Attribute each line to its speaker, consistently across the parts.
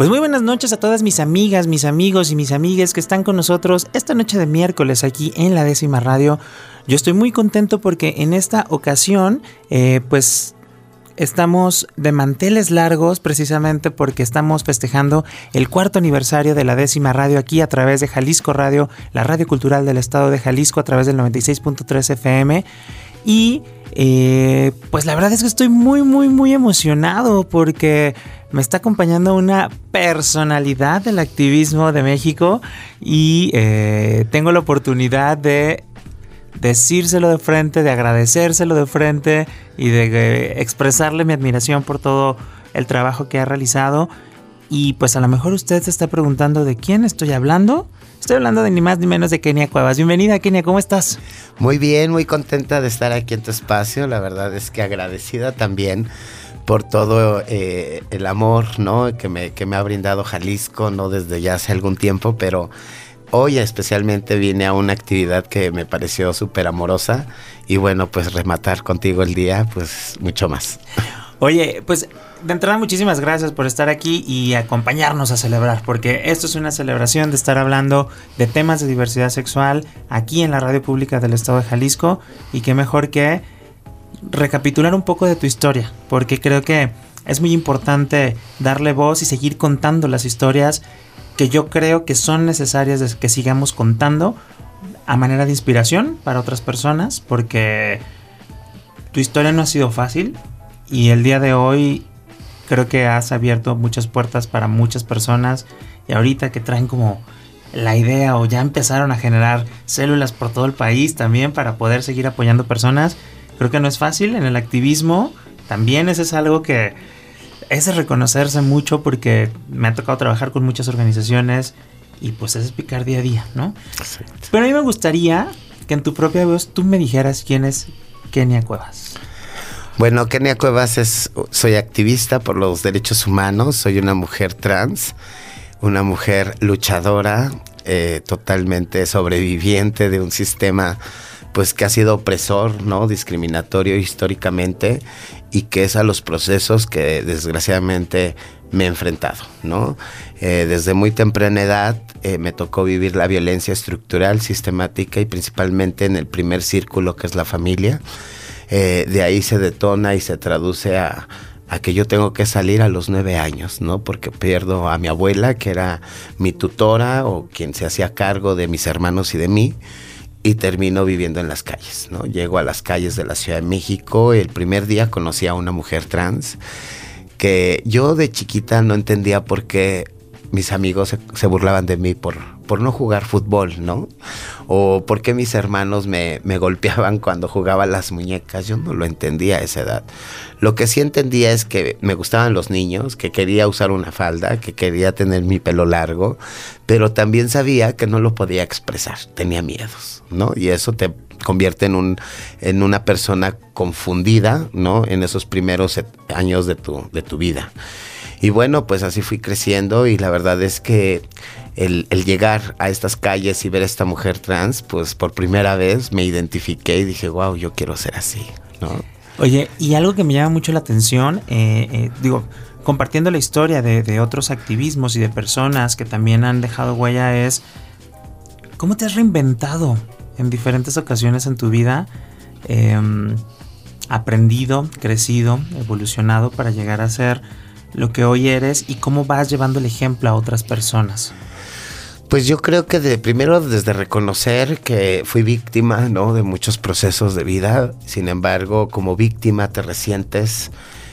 Speaker 1: Pues muy buenas noches a todas mis amigas, mis amigos y mis amigas que están con nosotros esta noche de miércoles aquí en la décima radio. Yo estoy muy contento porque en esta ocasión, eh, pues estamos de manteles largos precisamente porque estamos festejando el cuarto aniversario de la décima radio aquí a través de Jalisco Radio, la radio cultural del estado de Jalisco a través del 96.3 FM. Y eh, pues la verdad es que estoy muy, muy, muy emocionado porque me está acompañando una personalidad del activismo de México y eh, tengo la oportunidad de decírselo de frente, de agradecérselo de frente y de eh, expresarle mi admiración por todo el trabajo que ha realizado. Y pues a lo mejor usted se está preguntando de quién estoy hablando. Estoy hablando de ni más ni menos de Kenia Cuevas. Bienvenida, Kenia, ¿cómo estás?
Speaker 2: Muy bien, muy contenta de estar aquí en tu espacio. La verdad es que agradecida también por todo eh, el amor ¿no? que, me, que me ha brindado Jalisco, no desde ya hace algún tiempo, pero hoy especialmente vine a una actividad que me pareció súper amorosa y bueno, pues rematar contigo el día, pues mucho más.
Speaker 1: Oye, pues de entrada muchísimas gracias por estar aquí y acompañarnos a celebrar, porque esto es una celebración de estar hablando de temas de diversidad sexual aquí en la radio pública del estado de Jalisco. Y qué mejor que recapitular un poco de tu historia, porque creo que es muy importante darle voz y seguir contando las historias que yo creo que son necesarias que sigamos contando a manera de inspiración para otras personas, porque tu historia no ha sido fácil. Y el día de hoy creo que has abierto muchas puertas para muchas personas y ahorita que traen como la idea o ya empezaron a generar células por todo el país también para poder seguir apoyando personas, creo que no es fácil en el activismo, también eso es algo que es reconocerse mucho porque me ha tocado trabajar con muchas organizaciones y pues es picar día a día, ¿no? Pero a mí me gustaría que en tu propia voz tú me dijeras quién es Kenia Cuevas.
Speaker 2: Bueno, Kenia Cuevas es, soy activista por los derechos humanos, soy una mujer trans, una mujer luchadora, eh, totalmente sobreviviente de un sistema pues que ha sido opresor, ¿no? Discriminatorio históricamente y que es a los procesos que desgraciadamente me he enfrentado, ¿no? Eh, desde muy temprana edad eh, me tocó vivir la violencia estructural, sistemática y principalmente en el primer círculo que es la familia. Eh, de ahí se detona y se traduce a, que yo tengo que salir a los nueve años, ¿no? Porque pierdo a mi abuela, que era mi tutora o quien se hacía cargo de mis hermanos y de mí y termino viviendo en las calles, ¿no? Llego a las calles de la Ciudad de México, el primer día conocí a una mujer trans que yo de chiquita no entendía por qué mis amigos se, burlaban de mí por, por no jugar fútbol, ¿no? O por qué mis hermanos me, me, golpeaban cuando jugaba las muñecas. Yo no lo entendía a esa edad. Lo que sí entendía es que me gustaban los niños, que quería usar una falda, que quería tener mi pelo largo, pero también sabía que no lo podía expresar, tenía miedos, ¿no? Y eso te convierte en, un, en una persona confundida, ¿no? En esos primeros años de tu, de tu vida. Y bueno, pues así fui creciendo y la verdad es que el, llegar a estas calles y ver a esta mujer trans, pues por primera vez me identifiqué y dije, wow, yo quiero ser así, ¿no?
Speaker 1: Oye, y algo que me llama mucho la atención, eh, eh, digo, compartiendo la historia de, otros activismos y de personas que también han dejado huella es, ¿cómo te has reinventado en diferentes ocasiones en tu vida? Em, aprendido, crecido, evolucionado para llegar a ser lo que hoy eres y cómo vas llevando el ejemplo a otras personas.
Speaker 2: Pues yo creo que de primero desde reconocer que fui víctima, ¿no? De muchos procesos de vida. Sin embargo, como víctima te resientes,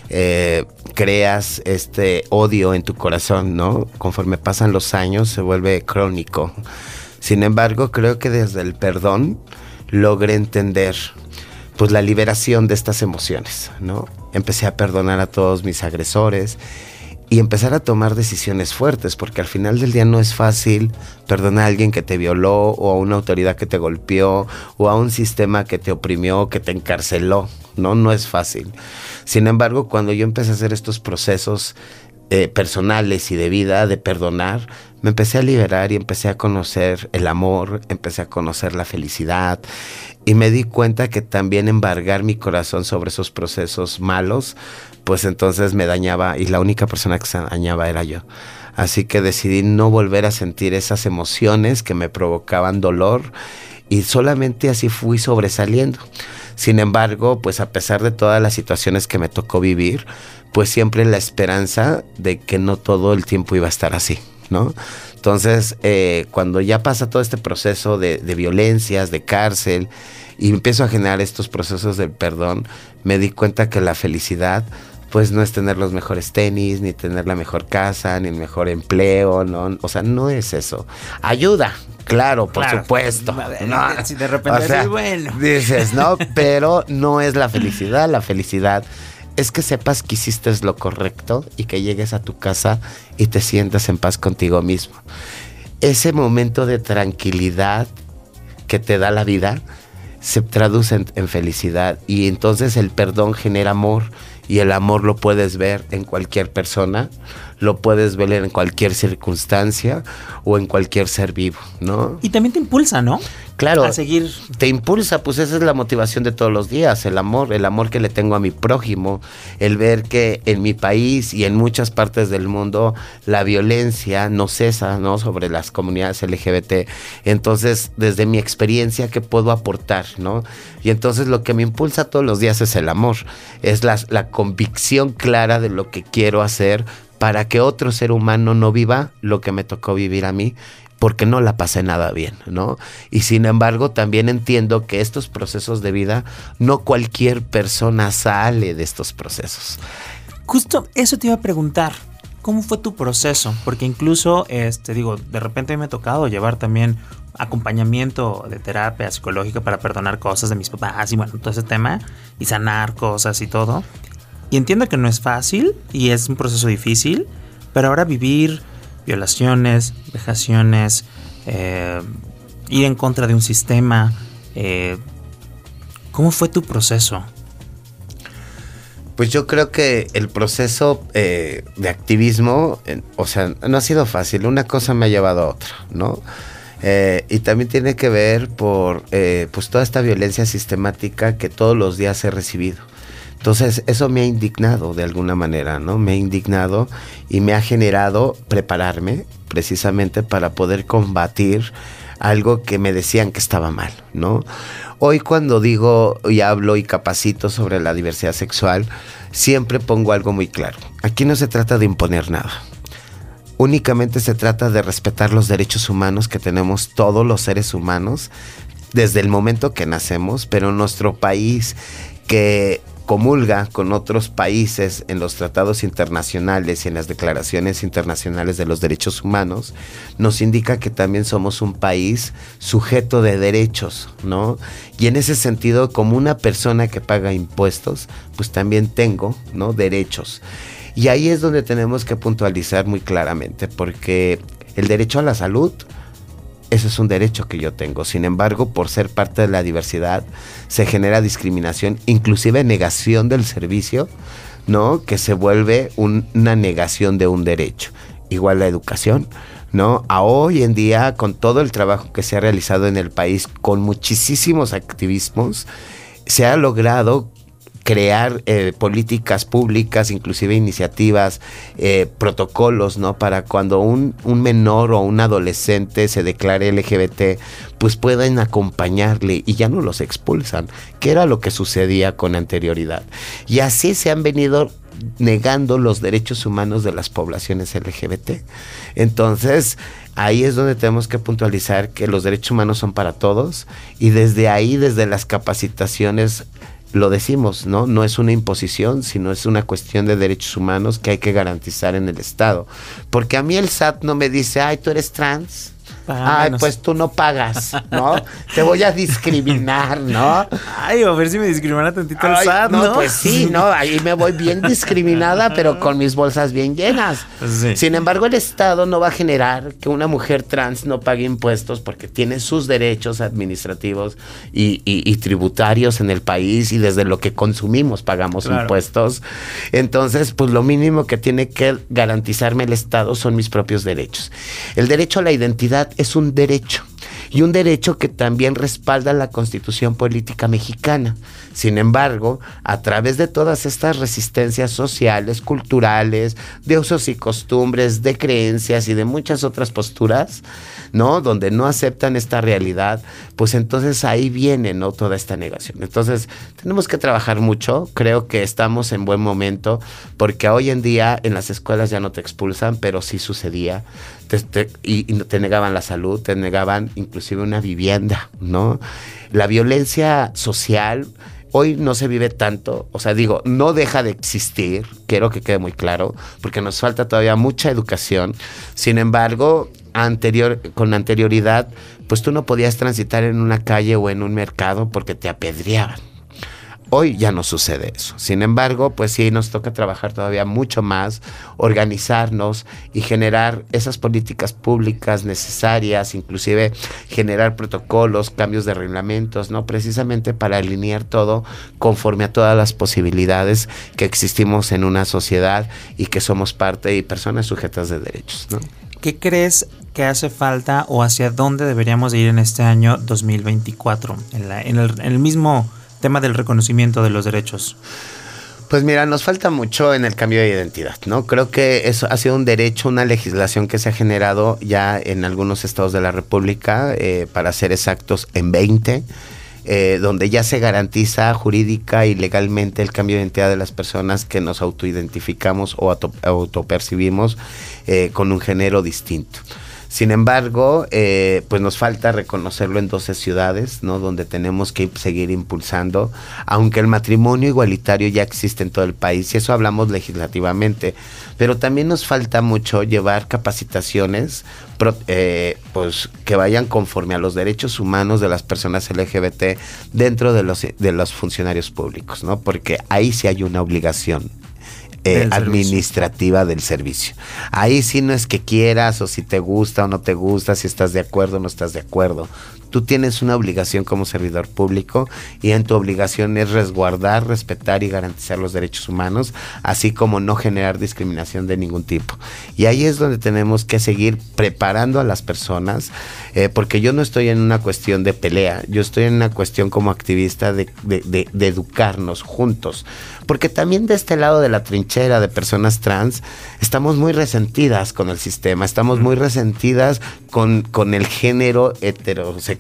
Speaker 2: eh, creas este odio en tu corazón, ¿no? Conforme pasan los años se vuelve crónico. Sin embargo, creo que desde el perdón logré entender pues la liberación de estas emociones, ¿no? Empecé a perdonar a todos mis agresores y empezar a tomar decisiones fuertes, porque al final del día no es fácil perdonar a alguien que te violó o a una autoridad que te golpeó o a un sistema que te oprimió, que te encarceló, ¿no? No es fácil. Sin embargo, cuando yo empecé a hacer estos procesos eh, personales y de vida, de perdonar, me empecé a liberar y empecé a conocer el amor, empecé a conocer la felicidad y me di cuenta que también embargar mi corazón sobre esos procesos malos pues entonces me dañaba y la única persona que se dañaba era yo. Así que decidí no volver a sentir esas emociones que me provocaban dolor y solamente así fui sobresaliendo. Sin embargo, pues a pesar de todas las situaciones que me tocó vivir, pues siempre la esperanza de que no todo el tiempo iba a estar así, ¿no? Entonces, eh, cuando ya pasa todo este proceso de, de violencias, de cárcel, y empiezo a generar estos procesos de perdón, me di cuenta que la felicidad pues no es tener los mejores tenis, ni tener la mejor casa, ni el mejor empleo, ¿no? O sea, no es eso. Ayuda, claro, por supuesto.
Speaker 1: No, si de repente bueno.
Speaker 2: Dices, no, pero no es la felicidad. La felicidad es que sepas que hiciste lo correcto y que llegues a tu casa y te sientas en paz contigo mismo. Ese momento de tranquilidad que te da la vida se traduce en felicidad y entonces el perdón genera amor y el amor lo puedes ver en cualquier persona, lo puedes ver en cualquier circunstancia o en cualquier ser vivo, ¿no?
Speaker 1: Y también te impulsa, ¿no?
Speaker 2: Claro.
Speaker 1: A seguir.
Speaker 2: Te impulsa, pues esa es la motivación de todos los días, el amor, el amor que le tengo a mi prójimo, el ver que en mi país y en muchas partes del mundo la violencia no cesa, ¿no? Sobre las comunidades LGBT. Entonces, desde mi experiencia, ¿qué puedo aportar, ¿no? Y entonces lo que me impulsa todos los días es el amor, es la, la convicción clara de lo que quiero hacer para que otro ser humano no viva lo que me tocó vivir a mí porque no la pasé nada bien, ¿no? Y sin embargo, también entiendo que estos procesos de vida, no cualquier persona sale de estos procesos.
Speaker 1: Justo eso te iba a preguntar. ¿Cómo fue tu proceso? Porque incluso, este, digo, de repente me ha tocado llevar también acompañamiento de terapia psicológica para perdonar cosas de mis papás y bueno, todo ese tema y sanar cosas y todo. Y entiendo que no es fácil y es un proceso difícil, pero ahora vivir violaciones, vejaciones, eh, ir en contra de un sistema. Eh, ¿Cómo fue tu proceso?
Speaker 2: Pues yo creo que el proceso eh, de activismo, o sea, no ha sido fácil. Una cosa me ha llevado a otra, ¿no? y también tiene que ver por pues toda esta violencia sistemática que todos los días he recibido. Entonces, eso me ha indignado de alguna manera, ¿no? Me ha indignado y me ha generado prepararme precisamente para poder combatir algo que me decían que estaba mal, ¿no? Hoy cuando digo y hablo y capacito sobre la diversidad sexual, siempre pongo algo muy claro. Aquí no se trata de imponer nada. Únicamente se trata de respetar los derechos humanos que tenemos todos los seres humanos desde el momento que nacemos, pero nuestro país que comulga con otros países en los tratados internacionales y en las declaraciones internacionales de los derechos humanos, nos indica que también somos un país sujeto de derechos, ¿no? Y en ese sentido, como una persona que paga impuestos, pues también tengo, ¿no? Derechos. Y ahí es donde tenemos que puntualizar muy claramente, porque el derecho a la salud, eso es un derecho que yo tengo. Sin embargo, por ser parte de la diversidad, se genera discriminación, inclusive negación del servicio, ¿no? Que se vuelve una negación de un derecho. Igual la educación, ¿no? A hoy en día, con todo el trabajo que se ha realizado en el país, con muchísimos activismos, se ha logrado crear eh, políticas públicas, inclusive iniciativas, eh, protocolos, ¿no? Para cuando un, un, menor o un adolescente se declare LGBT, pues puedan acompañarle y ya no los expulsan, que era lo que sucedía con anterioridad. Y así se han venido negando los derechos humanos de las poblaciones LGBT. Entonces, ahí es donde tenemos que puntualizar que los derechos humanos son para todos y desde ahí, desde las capacitaciones, lo decimos, ¿no? No es una imposición, sino es una cuestión de derechos humanos que hay que garantizar en el Estado. Porque a mí el SAT no me dice, ay, tú eres trans, Ay, pues tú no pagas, ¿no? Te voy a discriminar, ¿no?
Speaker 1: Ay, a ver si me discrimina tantito el SAT, ¿no?
Speaker 2: Pues sí, ¿no? Ahí me voy bien discriminada, pero con mis bolsas bien llenas. Pues Sin embargo, el Estado no va a generar que una mujer trans no pague impuestos porque tiene sus derechos administrativos y, tributarios en el país y desde lo que consumimos pagamos impuestos. Entonces, pues lo mínimo que tiene que garantizarme el Estado son mis propios derechos. El derecho a la identidad es un derecho y un derecho que también respalda la constitución política mexicana. Sin embargo, a través de todas estas resistencias sociales, culturales, de usos y costumbres, de creencias y de muchas otras posturas, ¿no? Donde no aceptan esta realidad, pues entonces ahí viene, ¿no? Toda esta negación. Entonces, tenemos que trabajar mucho. Creo que estamos en buen momento, porque hoy en día en las escuelas ya no te expulsan, pero sí sucedía y, te negaban la salud, te negaban inclusive una vivienda, ¿no? La violencia social hoy no se vive tanto, o sea, digo, no deja de existir, quiero que quede muy claro, porque nos falta todavía mucha educación. Sin embargo, anterior, con anterioridad, pues tú no podías transitar en una calle o en un mercado porque te apedreaban. Hoy ya no sucede eso. Sin embargo, pues sí nos toca trabajar todavía mucho más, organizarnos y generar esas políticas públicas necesarias, inclusive generar protocolos, cambios de reglamentos, ¿no? Precisamente para alinear todo conforme a todas las posibilidades que existimos en una sociedad y que somos parte y personas sujetas de derechos.
Speaker 1: ¿Qué crees que hace falta o hacia dónde deberíamos ir en este año 2024? En, en el mismo tema del reconocimiento de los derechos?
Speaker 2: Pues mira, nos falta mucho en el cambio de identidad, ¿no? Creo que eso ha sido un derecho, una legislación que se ha generado ya en algunos estados de la República, eh, para ser exactos, en 20, eh, donde ya se garantiza jurídica y legalmente el cambio de identidad de las personas que nos autoidentificamos o autopercibimos eh, con un género distinto. Sin embargo, eh, pues nos falta reconocerlo en 12 ciudades, ¿no? Donde tenemos que seguir impulsando, aunque el matrimonio igualitario ya existe en todo el país, y eso hablamos legislativamente, pero también nos falta mucho llevar capacitaciones eh, pues, que vayan conforme a los derechos humanos de las personas LGBT dentro de los, de los funcionarios públicos, ¿no? Porque ahí sí hay una obligación. Eh, administrativa del servicio. Ahí sí no es que quieras o si te gusta o no te gusta, si estás de acuerdo o no estás de acuerdo. Tú tienes una obligación como servidor público y en tu obligación es resguardar, respetar y garantizar los derechos humanos, así como no generar discriminación de ningún tipo. Y ahí es donde tenemos que seguir preparando a las personas, eh, porque yo no estoy en una cuestión de pelea, yo estoy en una cuestión como activista de, de educarnos juntos porque también de este lado de la trinchera de personas trans estamos muy resentidas con el sistema, estamos muy resentidas con, con el género heterosexual,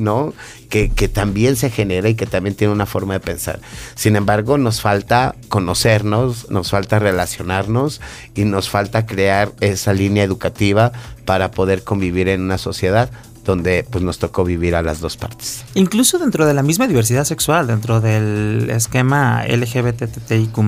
Speaker 2: ¿no? Que, que, también se genera y que también tiene una forma de pensar. Sin embargo, nos falta conocernos, nos falta relacionarnos y nos falta crear esa línea educativa para poder convivir en una sociedad donde pues nos tocó vivir a las dos partes.
Speaker 1: Incluso dentro de la misma diversidad sexual, dentro del esquema LGBTTIQ+,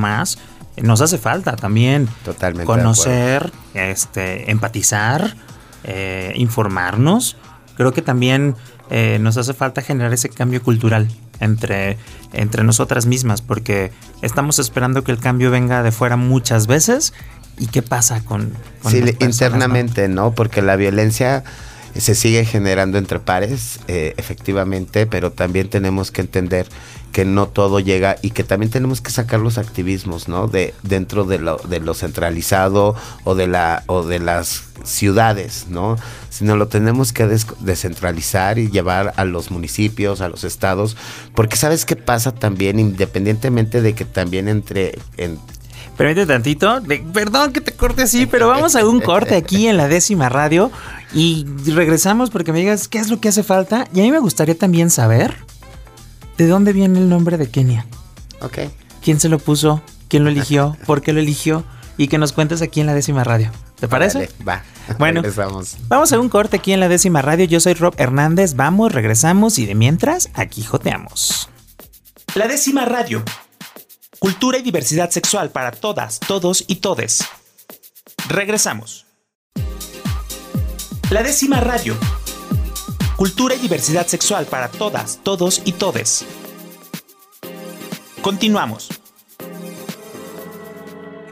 Speaker 1: nos hace falta también
Speaker 2: Totalmente
Speaker 1: conocer, este, empatizar, eh, informarnos. Creo que también eh, nos hace falta generar ese cambio cultural entre, entre nosotras mismas, porque estamos esperando que el cambio venga de fuera muchas veces. ¿Y qué pasa con...
Speaker 2: sí, internamente, ¿no? Porque la violencia se sigue generando entre pares, eh, efectivamente, pero también tenemos que entender que no todo llega y que también tenemos que sacar los activismos, ¿no? De dentro de lo, de lo centralizado o de la o de las ciudades, ¿no? Sino lo tenemos que descentralizar y llevar a los municipios, a los estados, porque sabes qué pasa también, independientemente de que también entre en,
Speaker 1: Permítete tantito. perdón que te corte así, pero vamos a un corte aquí en la décima radio y regresamos porque me digas qué es lo que hace falta. Y a mí me gustaría también saber de dónde viene el nombre de Kenia.
Speaker 2: Ok.
Speaker 1: ¿Quién se lo puso? ¿Quién lo eligió? ¿Por qué lo eligió? Y que nos cuentes aquí en la décima radio. ¿Te parece?
Speaker 2: va.
Speaker 1: Bueno, regresamos. vamos a un corte aquí en la décima radio. Yo soy Rob Hernández. Vamos, regresamos y de mientras, aquí joteamos. La décima radio. Cultura y diversidad sexual para todas, todos y todes. Regresamos. La décima radio. Cultura y diversidad sexual para todas, todos y todes. Continuamos.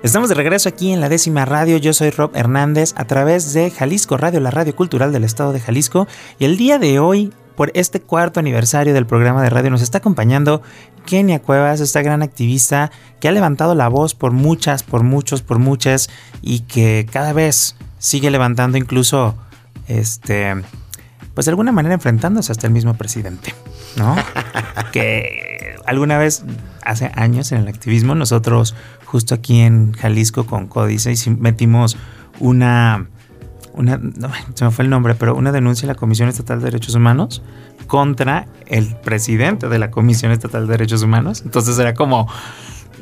Speaker 1: Estamos de regreso aquí en la décima radio. Yo soy Rob Hernández a través de Jalisco Radio, la radio cultural del estado de Jalisco. Y el día de hoy, por este cuarto aniversario del programa de radio, nos está acompañando Kenia Cuevas, esta gran activista que ha levantado la voz por muchas, por muchos, por muchas y que cada vez sigue levantando incluso este pues de alguna manera enfrentándose hasta el mismo presidente, ¿no? que alguna vez, hace años en el activismo, nosotros justo aquí en Jalisco con Códice metimos una, una, no, se me fue el nombre, pero una denuncia a la Comisión Estatal de Derechos Humanos contra el presidente de la Comisión Estatal de Derechos Humanos. Entonces era como,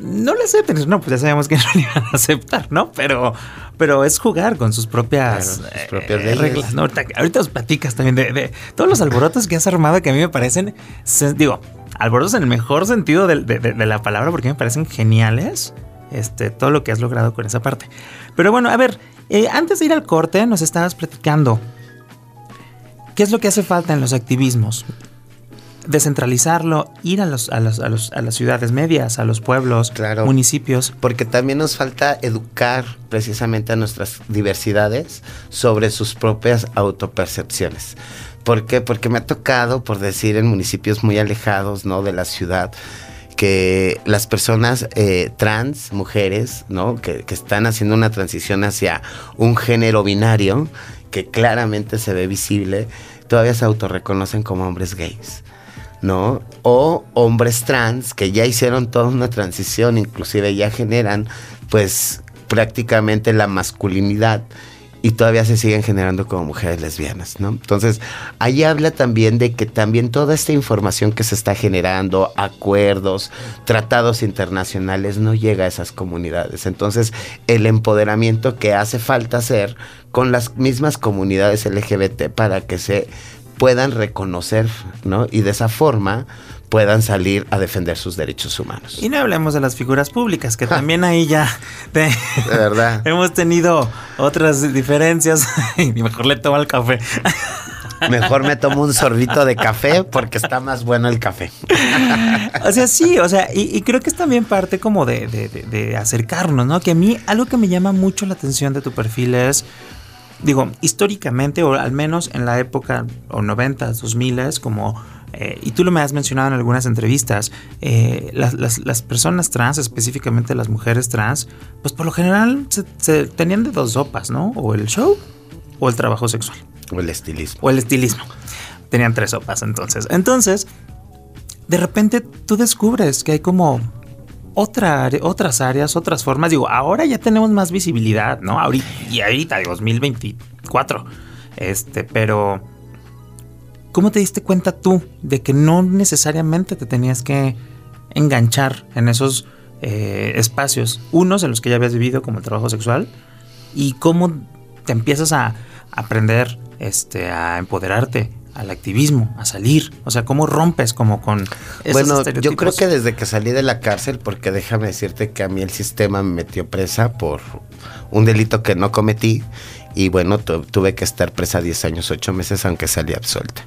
Speaker 1: no le acepten. No, pues ya sabemos que no le iban a aceptar, ¿no? Pero, pero es jugar con sus propias,
Speaker 2: propias reglas.
Speaker 1: Ahorita, os platicas también de, todos los alborotos que has armado que a mí me parecen, digo, alborotos en el mejor sentido de, la palabra porque me parecen geniales. Este, todo lo que has logrado con esa parte. Pero bueno, a ver, eh, antes de ir al corte, nos estabas platicando. ¿Qué es lo que hace falta en los activismos? descentralizarlo, ir a, los, a, los, a, los, a las ciudades medias, a los pueblos, municipios.
Speaker 2: Porque también nos falta educar precisamente a nuestras diversidades sobre sus propias autopercepciones. ¿Por qué? Porque me ha tocado, por decir, en municipios muy alejados ¿no? de la ciudad, que las personas eh, trans, mujeres, ¿no? Que, están haciendo una transición hacia un género binario, que claramente se ve visible, todavía se autorreconocen como hombres gays. ¿no? O hombres trans que ya hicieron toda una transición, inclusive ya generan pues prácticamente la masculinidad y todavía se siguen generando como mujeres lesbianas, ¿no? Entonces, ahí habla también de que también toda esta información que se está generando, acuerdos, tratados internacionales, no llega a esas comunidades. Entonces, el empoderamiento que hace falta hacer con las mismas comunidades LGBT para que se puedan reconocer, ¿no? Y de esa forma puedan salir a defender sus derechos humanos.
Speaker 1: Y no hablemos de las figuras públicas, que también ahí ya
Speaker 2: de, verdad
Speaker 1: hemos tenido otras diferencias y mejor le tomo el café.
Speaker 2: Mejor me tomo un sorbito de café porque está más bueno el café.
Speaker 1: O sea, sí, o sea, y, creo que es también parte como de, de, acercarnos, ¿no? Que a mí algo que me llama mucho la atención de tu perfil es digo, históricamente, o al menos en la época, o 90, 2000, como, eh, y tú lo me has mencionado en algunas entrevistas, eh, las, personas trans, específicamente las mujeres trans, pues por lo general se, tenían de dos sopas, ¿no? O el show o el trabajo sexual.
Speaker 2: O el estilismo.
Speaker 1: O el estilismo. Tenían tres sopas entonces. Entonces, de repente tú descubres que hay como otra, otras áreas, otras formas. Digo, ahora ya tenemos más visibilidad, ¿no? Ahorita, y ahorita, 2024. Este, pero. ¿Cómo te diste cuenta tú de que no necesariamente te tenías que enganchar en esos eh, espacios? Unos en los que ya habías vivido, como el trabajo sexual, y cómo te empiezas a aprender este, a empoderarte al activismo, a salir? O sea, ¿cómo rompes como con
Speaker 2: esos Bueno, yo creo que desde que salí de la cárcel, porque déjame decirte que a mí el sistema me metió presa por un delito que no cometí y bueno, tuve que estar presa 10 años, 8 meses, aunque salí absuelta.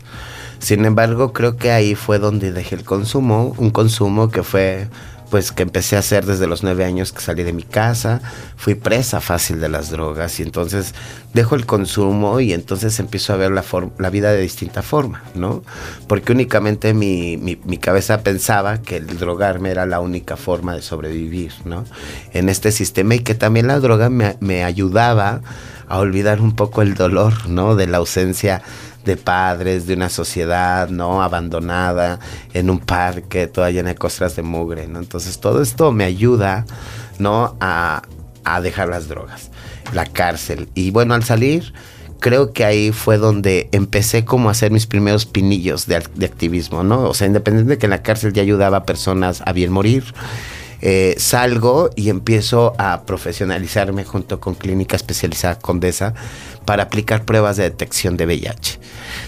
Speaker 2: Sin embargo, creo que ahí fue donde dejé el consumo, un consumo que fue pues que empecé a hacer desde los nueve años que salí de mi casa, fui presa fácil de las drogas y entonces dejo el consumo y entonces empiezo a ver la, la vida de distinta forma, ¿no? Porque únicamente mi, mi, cabeza pensaba que el drogarme era la única forma de sobrevivir, ¿no? En este sistema y que también la droga me, me ayudaba a olvidar un poco el dolor, ¿no? De la ausencia de padres, de una sociedad, ¿no? Abandonada, en un parque, toda llena de costras de mugre, ¿no? Entonces todo esto me ayuda, ¿no? A, dejar las drogas, la cárcel. Y bueno, al salir, creo que ahí fue donde empecé como a hacer mis primeros pinillos de, activismo, ¿no? O sea, independiente de que en la cárcel ya ayudaba a personas a bien morir, eh, salgo y empiezo a profesionalizarme junto con Clínica Especializada Condesa para aplicar pruebas de detección de VIH.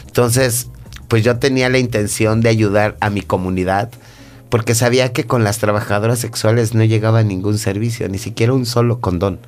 Speaker 2: Entonces, pues yo tenía la intención de ayudar a mi comunidad porque sabía que con las trabajadoras sexuales no llegaba ningún servicio, ni siquiera un solo condón.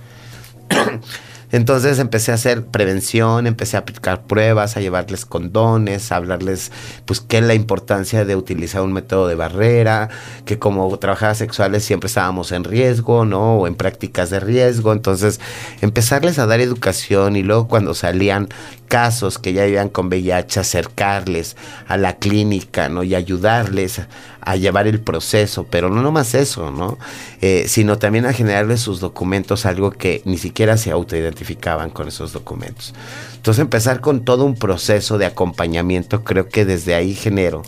Speaker 2: Entonces empecé a hacer prevención, empecé a aplicar pruebas, a llevarles condones, a hablarles pues qué es la importancia de utilizar un método de barrera, que como trabajadoras sexuales siempre estábamos en riesgo, ¿no? O en prácticas de riesgo. Entonces empezarles a dar educación y luego cuando salían casos que ya vivían con VIH, acercarles a la clínica, ¿no? Y ayudarles a, llevar el proceso, pero no nomás eso, ¿no? Eh, sino también a generarles sus documentos, algo que ni siquiera se autoidentificaban con esos documentos. Entonces empezar con todo un proceso de acompañamiento, creo que desde ahí genero.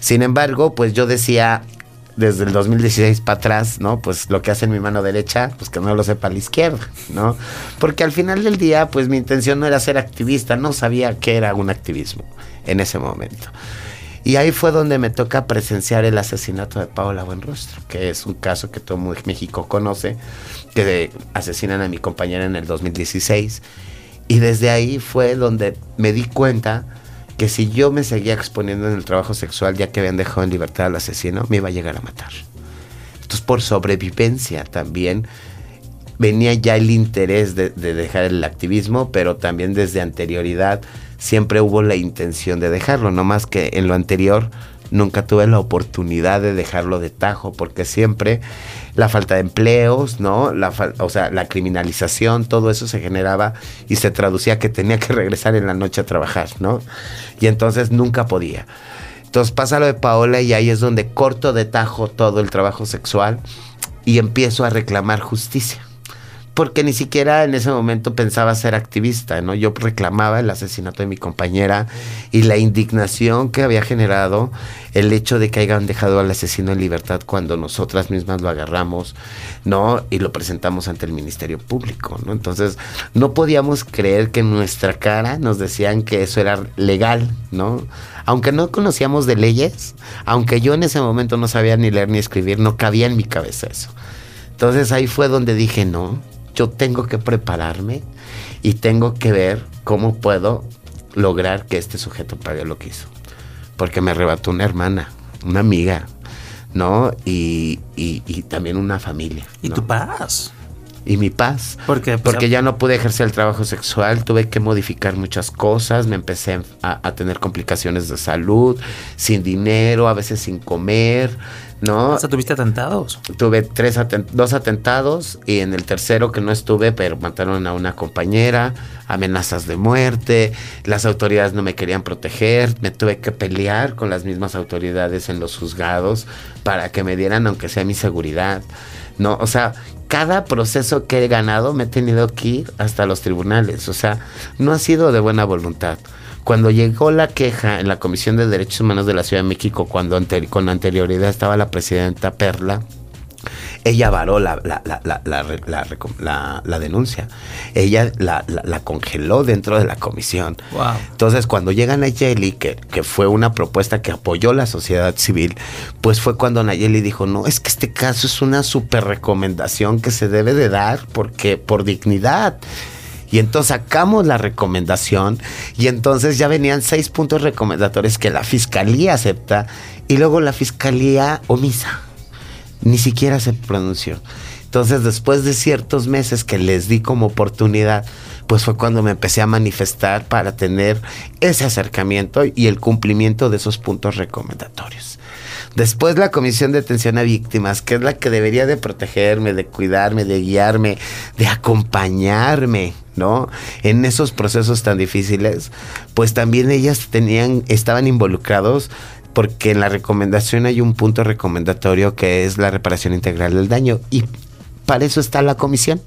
Speaker 2: Sin embargo, pues yo decía, desde el 2016 para atrás, ¿no? Pues lo que hace en mi mano derecha, pues que no lo sepa la izquierda, ¿no? Porque al final del día, pues mi intención no era ser activista, no sabía qué era un activismo en ese momento. Y ahí fue donde me toca presenciar el asesinato de Paola Buenrostro, que es un caso que todo México conoce, que asesinan a mi compañera en el 2016. Y desde ahí fue donde me di cuenta que si yo me seguía exponiendo en el trabajo sexual, ya que habían dejado en libertad al asesino, me iba a llegar a matar. Entonces, por sobrevivencia también venía ya el interés de, dejar el activismo, pero también desde anterioridad siempre hubo la intención de dejarlo, no más que en lo anterior nunca tuve la oportunidad de dejarlo de tajo, porque siempre la falta de empleos, ¿no? La o sea, la criminalización, todo eso se generaba y se traducía que tenía que regresar en la noche a trabajar, ¿no? Y entonces nunca podía. Entonces pasa lo de Paola y ahí es donde corto de tajo todo el trabajo sexual y empiezo a reclamar justicia porque ni siquiera en ese momento pensaba ser activista, ¿no? Yo reclamaba el asesinato de mi compañera y la indignación que había generado el hecho de que hayan dejado al asesino en libertad cuando nosotras mismas lo agarramos, ¿no? Y lo presentamos ante el Ministerio Público, ¿no? Entonces, no podíamos creer que en nuestra cara nos decían que eso era legal, ¿no? Aunque no conocíamos de leyes, aunque yo en ese momento no sabía ni leer ni escribir, no cabía en mi cabeza eso. Entonces ahí fue donde dije, no, yo tengo que prepararme y tengo que ver cómo puedo lograr que este sujeto pague lo que hizo. Porque me arrebató una hermana, una amiga, ¿no? Y, también una familia.
Speaker 1: ¿Y tu paz?
Speaker 2: Y mi paz.
Speaker 1: Porque,
Speaker 2: Porque ya no pude ejercer el trabajo sexual, tuve que modificar muchas cosas, me empecé a tener complicaciones de salud, sin dinero, a veces sin comer, ¿no?
Speaker 1: O ¿tuviste atentados?
Speaker 2: Tuve tres dos atentados y en el tercero que no estuve, pero mataron a una compañera, amenazas de muerte, las autoridades no me querían proteger, me tuve que pelear con las mismas autoridades en los juzgados para que me dieran aunque sea mi seguridad, ¿no? O sea, cada proceso que he ganado me he tenido que ir hasta los tribunales, o sea, no ha sido de buena voluntad. Cuando llegó la queja en la Comisión de Derechos Humanos de la Ciudad de México, cuando con anterioridad estaba la presidenta Perla, ella varó la, la, denuncia. Ella la, congeló dentro de la comisión. Entonces, cuando llega Nayeli, que, que fue una propuesta que apoyó la sociedad civil, pues fue cuando Nayeli dijo, no, es que este caso es una super recomendación que se debe de dar porque por dignidad. Y entonces sacamos la recomendación y entonces ya venían seis puntos recomendatorios que la fiscalía acepta y luego la fiscalía omisa. Ni siquiera se pronunció. Entonces después de ciertos meses que les di como oportunidad, pues fue cuando me empecé a manifestar para tener ese acercamiento y el cumplimiento de esos puntos recomendatorios. Después la Comisión de Atención a Víctimas, que es la que debería de protegerme, de cuidarme, de guiarme, de acompañarme, ¿no? En esos procesos tan difíciles, pues también ellas tenían, estaban involucrados porque en la recomendación hay un punto recomendatorio que es la reparación integral del daño y para eso está la comisión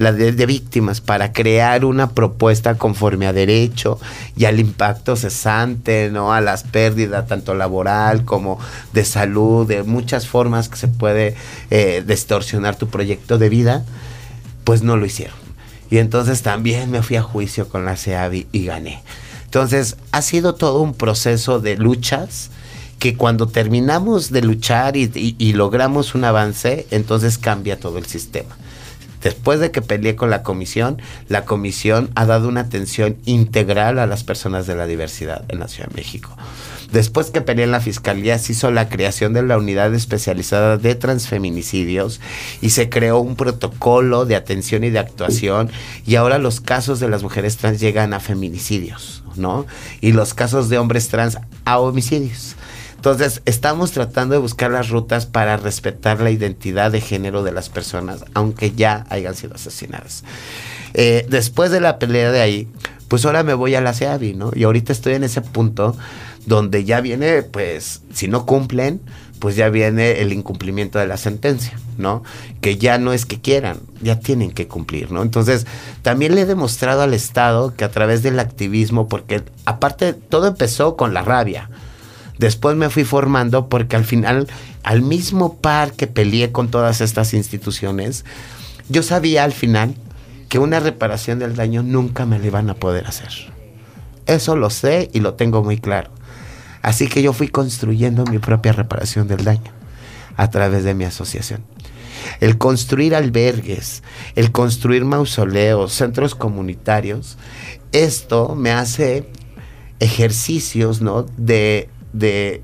Speaker 2: la de, víctimas, para crear una propuesta conforme a derecho y al impacto cesante, ¿no? A las pérdidas, tanto laboral como de salud, de muchas formas que se puede eh, distorsionar tu proyecto de vida, pues no lo hicieron. Y entonces también me fui a juicio con la CEAVI y gané. Entonces, ha sido todo un proceso de luchas que cuando terminamos de luchar y logramos un avance, entonces cambia todo el sistema. Después de que peleé con la comisión, la comisión ha dado una atención integral a las personas de la diversidad en la Ciudad de México. Después que peleé en la fiscalía, se hizo la creación de la unidad especializada de transfeminicidios y se creó un protocolo de atención y de actuación y ahora los casos de las mujeres trans llegan a feminicidios, ¿no? Y los casos de hombres trans a homicidios. Entonces, estamos tratando de buscar las rutas para respetar la identidad de género de las personas, aunque ya hayan sido asesinadas. Eh, después de la pelea de ahí, pues ahora me voy a la CEAVI, ¿no? Y ahorita estoy en ese punto donde ya viene, pues, si no cumplen, pues ya viene el incumplimiento de la sentencia, ¿no? Que ya no es que quieran, ya tienen que cumplir, ¿no? Entonces, también le he demostrado al Estado que a través del activismo, porque aparte todo empezó con la rabia, después me fui formando porque al final, al mismo par que peleé con todas estas instituciones, yo sabía al final que una reparación del daño nunca me le van a poder hacer. Eso lo sé y lo tengo muy claro. Así que yo fui construyendo mi propia reparación del daño a través de mi asociación. El construir albergues, el construir mausoleos, centros comunitarios, esto me hace ejercicios, ¿no? De, de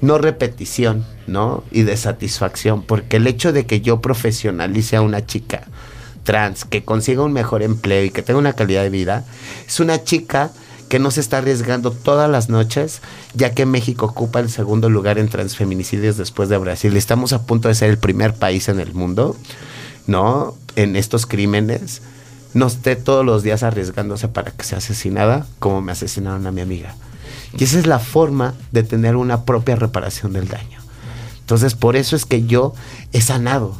Speaker 2: no repetición, ¿no? Y de satisfacción, porque el hecho de que yo profesionalice a una chica trans, que consiga un mejor empleo y que tenga una calidad de vida, es una chica que no se está arriesgando todas las noches, ya que México ocupa el segundo lugar en transfeminicidios después de Brasil. Estamos a punto de ser el primer país en el mundo, ¿no? En estos crímenes. No esté todos los días arriesgándose para que sea asesinada, como me asesinaron a mi amiga. Y esa es la forma de tener una propia reparación del daño. Entonces, por eso es que yo he sanado.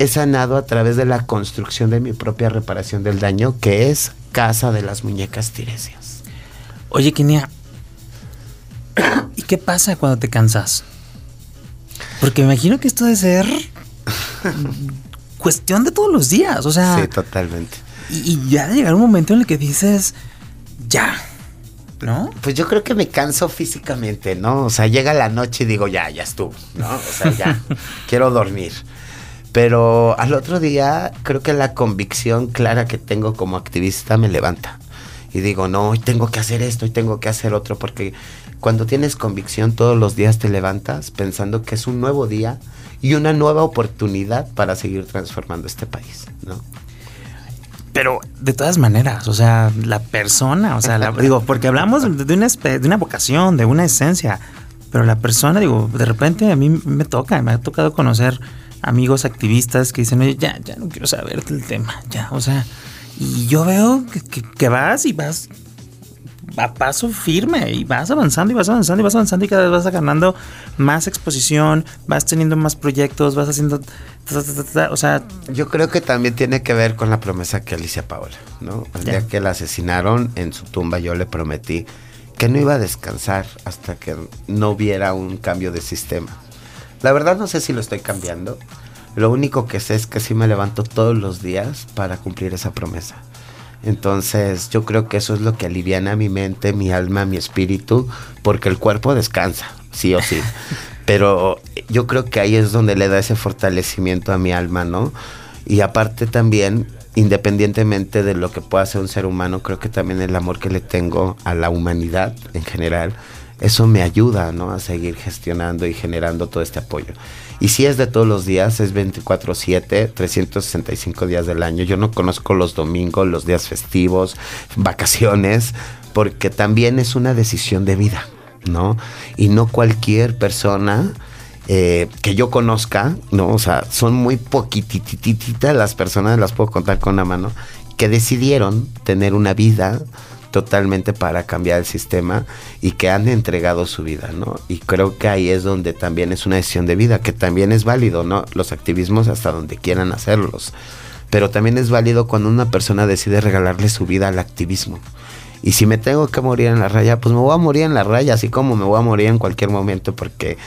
Speaker 2: He sanado a través de la construcción de mi propia reparación del daño, que es Casa de las Muñecas Tiresias.
Speaker 1: Oye, Kenia, ¿y qué pasa cuando te cansas? Porque me imagino que esto debe ser cuestión de todos los días, o sea.
Speaker 2: Sí, totalmente.
Speaker 1: Y, ya de llegar un momento en el que dices, ya, ¿no?
Speaker 2: Pues yo creo que me canso físicamente, ¿no? O sea, llega la noche y digo, ya, ya estuvo, ¿no? O sea, ya, quiero dormir. Pero al otro día, creo que la convicción clara que tengo como activista me levanta y digo, no, hoy tengo que hacer esto, hoy tengo que hacer otro, porque cuando tienes convicción todos los días te levantas pensando que es un nuevo día y una nueva oportunidad para seguir transformando este país, ¿no?
Speaker 1: Pero de todas maneras, o sea, la persona, o sea, digo, porque hablamos de una, de una vocación, de una esencia, pero la persona, digo, de repente a mí me toca, me ha tocado conocer amigos activistas que dicen, oye, ya, ya no quiero saber del tema, ya, o sea, y yo veo que, vas y vas a paso firme y vas avanzando y vas avanzando y vas avanzando y cada vez vas ganando más exposición, vas teniendo más proyectos, vas haciendo... o sea...
Speaker 2: Yo creo que también tiene que ver con la promesa que Alicia Paola, ¿no? El día que la asesinaron en su tumba yo le prometí que no iba a descansar hasta que no hubiera un cambio de sistema. La verdad no sé si lo estoy cambiando, lo único que sé es que sí me levanto todos los días para cumplir esa promesa. Entonces yo creo que eso es lo que aliviana mi mente, mi alma, mi espíritu, porque el cuerpo descansa, sí o sí. Pero yo creo que ahí es donde le da ese fortalecimiento a mi alma, ¿no? Y aparte también, independientemente de lo que pueda ser un ser humano, creo que también el amor que le tengo a la humanidad en general, eso me ayuda, ¿no? A seguir gestionando y generando todo este apoyo. Y si es de todos los días, es 24/7, 365 días del año. Yo no conozco los domingos, los días festivos, vacaciones, porque también es una decisión de vida, ¿no? Y no cualquier persona... Eh, que yo conozca, ¿no? O sea, son muy poquitititas las personas, las puedo contar con una mano, que decidieron tener una vida totalmente para cambiar el sistema y que han entregado su vida, ¿no? Y creo que ahí es donde también es una decisión de vida, que también es válido, ¿no? Los activismos hasta donde quieran hacerlos. Pero también es válido cuando una persona decide regalarle su vida al activismo. Y si me tengo que morir en la raya, pues me voy a morir en la raya, así como me voy a morir en cualquier momento, porque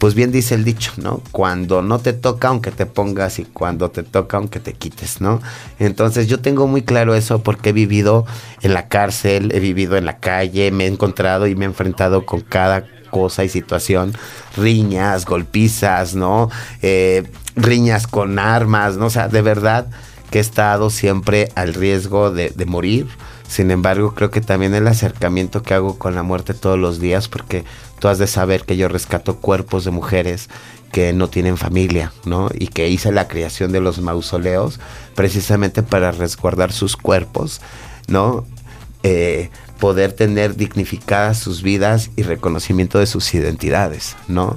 Speaker 2: pues bien dice el dicho, ¿no? Cuando no te toca, aunque te pongas, y cuando te toca, aunque te quites, ¿no? Entonces yo tengo muy claro eso porque he vivido en la cárcel, he vivido en la calle, me he encontrado y me he enfrentado con cada cosa y situación, riñas, golpizas, ¿no? Eh, riñas con armas, ¿no? O sea, de verdad que he estado siempre al riesgo de, de morir Sin embargo, creo que también el acercamiento que hago con la muerte todos los días, porque tú has de saber que yo rescato cuerpos de mujeres que no tienen familia, ¿no? Y que hice la creación de los mausoleos precisamente para resguardar sus cuerpos, ¿no? Eh, poder tener dignificadas sus vidas y reconocimiento de sus identidades, ¿no?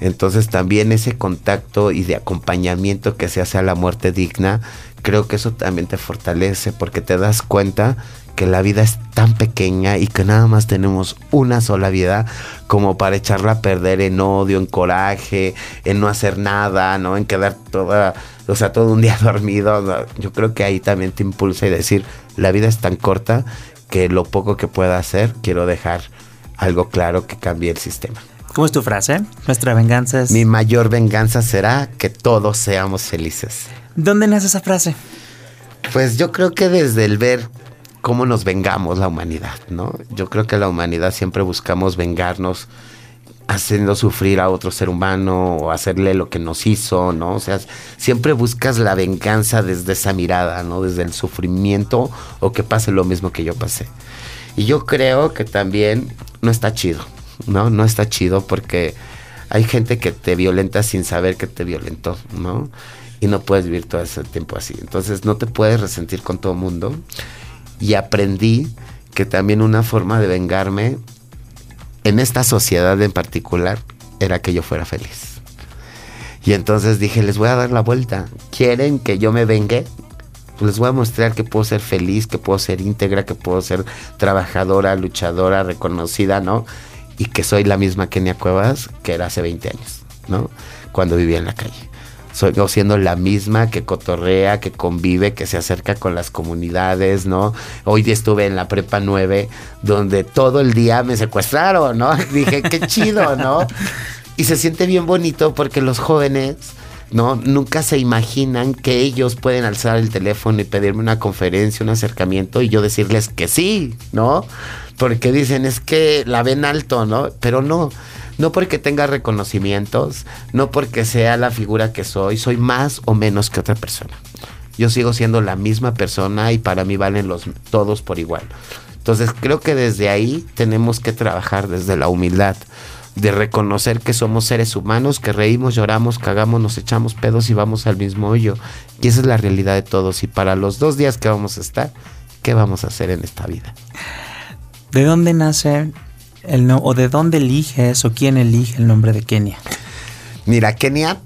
Speaker 2: Entonces también ese contacto y de acompañamiento que se hace a la muerte digna, creo que eso también te fortalece porque te das cuenta que la vida es tan pequeña y que nada más tenemos una sola vida como para echarla a perder en odio, en coraje, en no hacer nada, ¿no? En quedar toda, o sea, todo un día dormido. Yo creo que ahí también te impulsa y decir, la vida es tan corta que lo poco que pueda hacer, quiero dejar algo claro que cambie el sistema.
Speaker 1: ¿Cómo es tu frase? Nuestra venganza es...
Speaker 2: Mi mayor venganza será que todos seamos felices.
Speaker 1: ¿Dónde nace esa frase?
Speaker 2: Pues yo creo que desde el ver cómo nos vengamos la humanidad, ¿no? Yo creo que la humanidad siempre buscamos vengarnos haciendo sufrir a otro ser humano o hacerle lo que nos hizo, ¿no? O sea, siempre buscas la venganza desde esa mirada, ¿no? Desde el sufrimiento o que pase lo mismo que yo pasé. Y yo creo que también no está chido, ¿no? No está chido porque hay gente que te violenta sin saber que te violentó, ¿no? Y no puedes vivir todo ese tiempo así. Entonces no te puedes resentir con todo el mundo y aprendí que también una forma de vengarme en esta sociedad en particular era que yo fuera feliz. Y entonces dije, les voy a dar la vuelta. ¿Quieren que yo me vengue? Pues les voy a mostrar que puedo ser feliz, que puedo ser íntegra, que puedo ser trabajadora, luchadora, reconocida, ¿no? Y que soy la misma Kenia Cuevas que era hace 20 años, ¿no? Cuando vivía en la calle soy siendo la misma que cotorrea, que convive, que se acerca con las comunidades, ¿no? Hoy estuve en la prepa 9, donde todo el día me secuestraron, ¿no? Dije, qué chido, ¿no? Y se siente bien bonito porque los jóvenes, ¿no? Nunca se imaginan que ellos pueden alzar el teléfono y pedirme una conferencia, un acercamiento y yo decirles que sí, ¿no? Porque dicen, es que la ven alto, ¿no? Pero no no porque tenga reconocimientos, no porque sea la figura que soy, soy más o menos que otra persona. Yo sigo siendo la misma persona y para mí valen los todos por igual. Entonces creo que desde ahí tenemos que trabajar desde la humildad, de reconocer que somos seres humanos, que reímos, lloramos, cagamos, nos echamos pedos y vamos al mismo hoyo. Y esa es la realidad de todos. Y para los dos días que vamos a estar, ¿qué vamos a hacer en esta vida?
Speaker 1: ¿De dónde nace el no, o de dónde eliges o quién elige el nombre de Kenia?
Speaker 2: Mira, Kenia,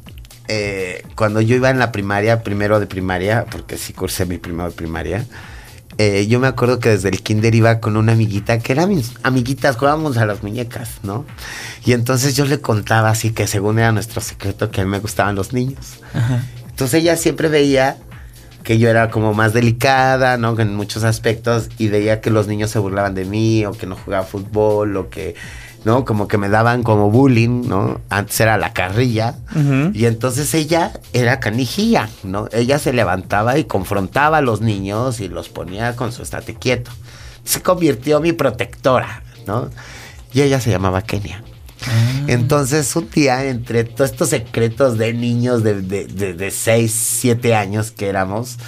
Speaker 2: eh, cuando yo iba en la primaria, primero de primaria, porque sí cursé mi primero de primaria, eh, yo me acuerdo que desde el kinder iba con una amiguita, que eran mis amiguitas, jugábamos a las muñecas, ¿no? Y entonces yo le contaba así que según era nuestro secreto que a mí me gustaban los niños. Entonces ella siempre veía que yo era como más delicada, ¿no? En muchos aspectos y veía que los niños se burlaban de mí o que no jugaba fútbol o que, ¿no? Como que me daban como bullying, ¿no? Antes era la carrilla y entonces ella era canijilla, ¿no? Ella se levantaba y confrontaba a los niños y los ponía con su estate quieto. Se convirtió en mi protectora, ¿no? Y ella se llamaba Kenia. Ah. Entonces, un día, entre todos estos secretos de niños de, de, 6, 7 años que éramos,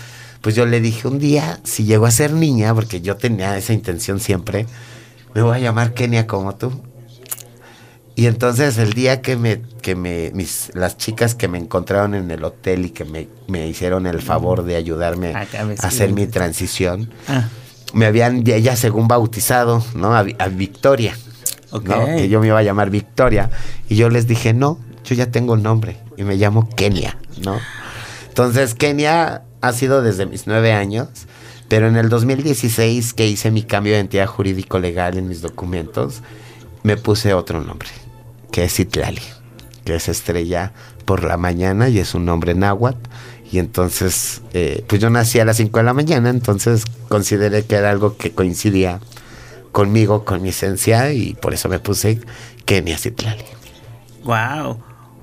Speaker 2: pues yo le dije un día, si llego a ser niña, porque yo tenía esa intención siempre, me voy a llamar Kenia como tú. Y entonces el día que me, que me, mis, las chicas que me encontraron en el hotel y que me, hicieron el favor de ayudarme ah, a hacer mi transición, ah. me habían ya según bautizado, ¿no? a Victoria que yo me iba a llamar Victoria. Y yo les dije, no, yo ya tengo el nombre y me llamo Kenia, ¿no? Entonces, Kenia ha sido desde mis nueve años, pero en el 2016 que hice mi cambio de identidad jurídico legal en mis documentos, me puse otro nombre, que es Itlali, que es estrella por la mañana y es un nombre náhuatl. Y entonces, eh, pues yo nací a las 5 de la mañana, entonces consideré que era algo que coincidía conmigo, con mi esencia, y por eso me puse Kenia Citlali.
Speaker 1: Wow.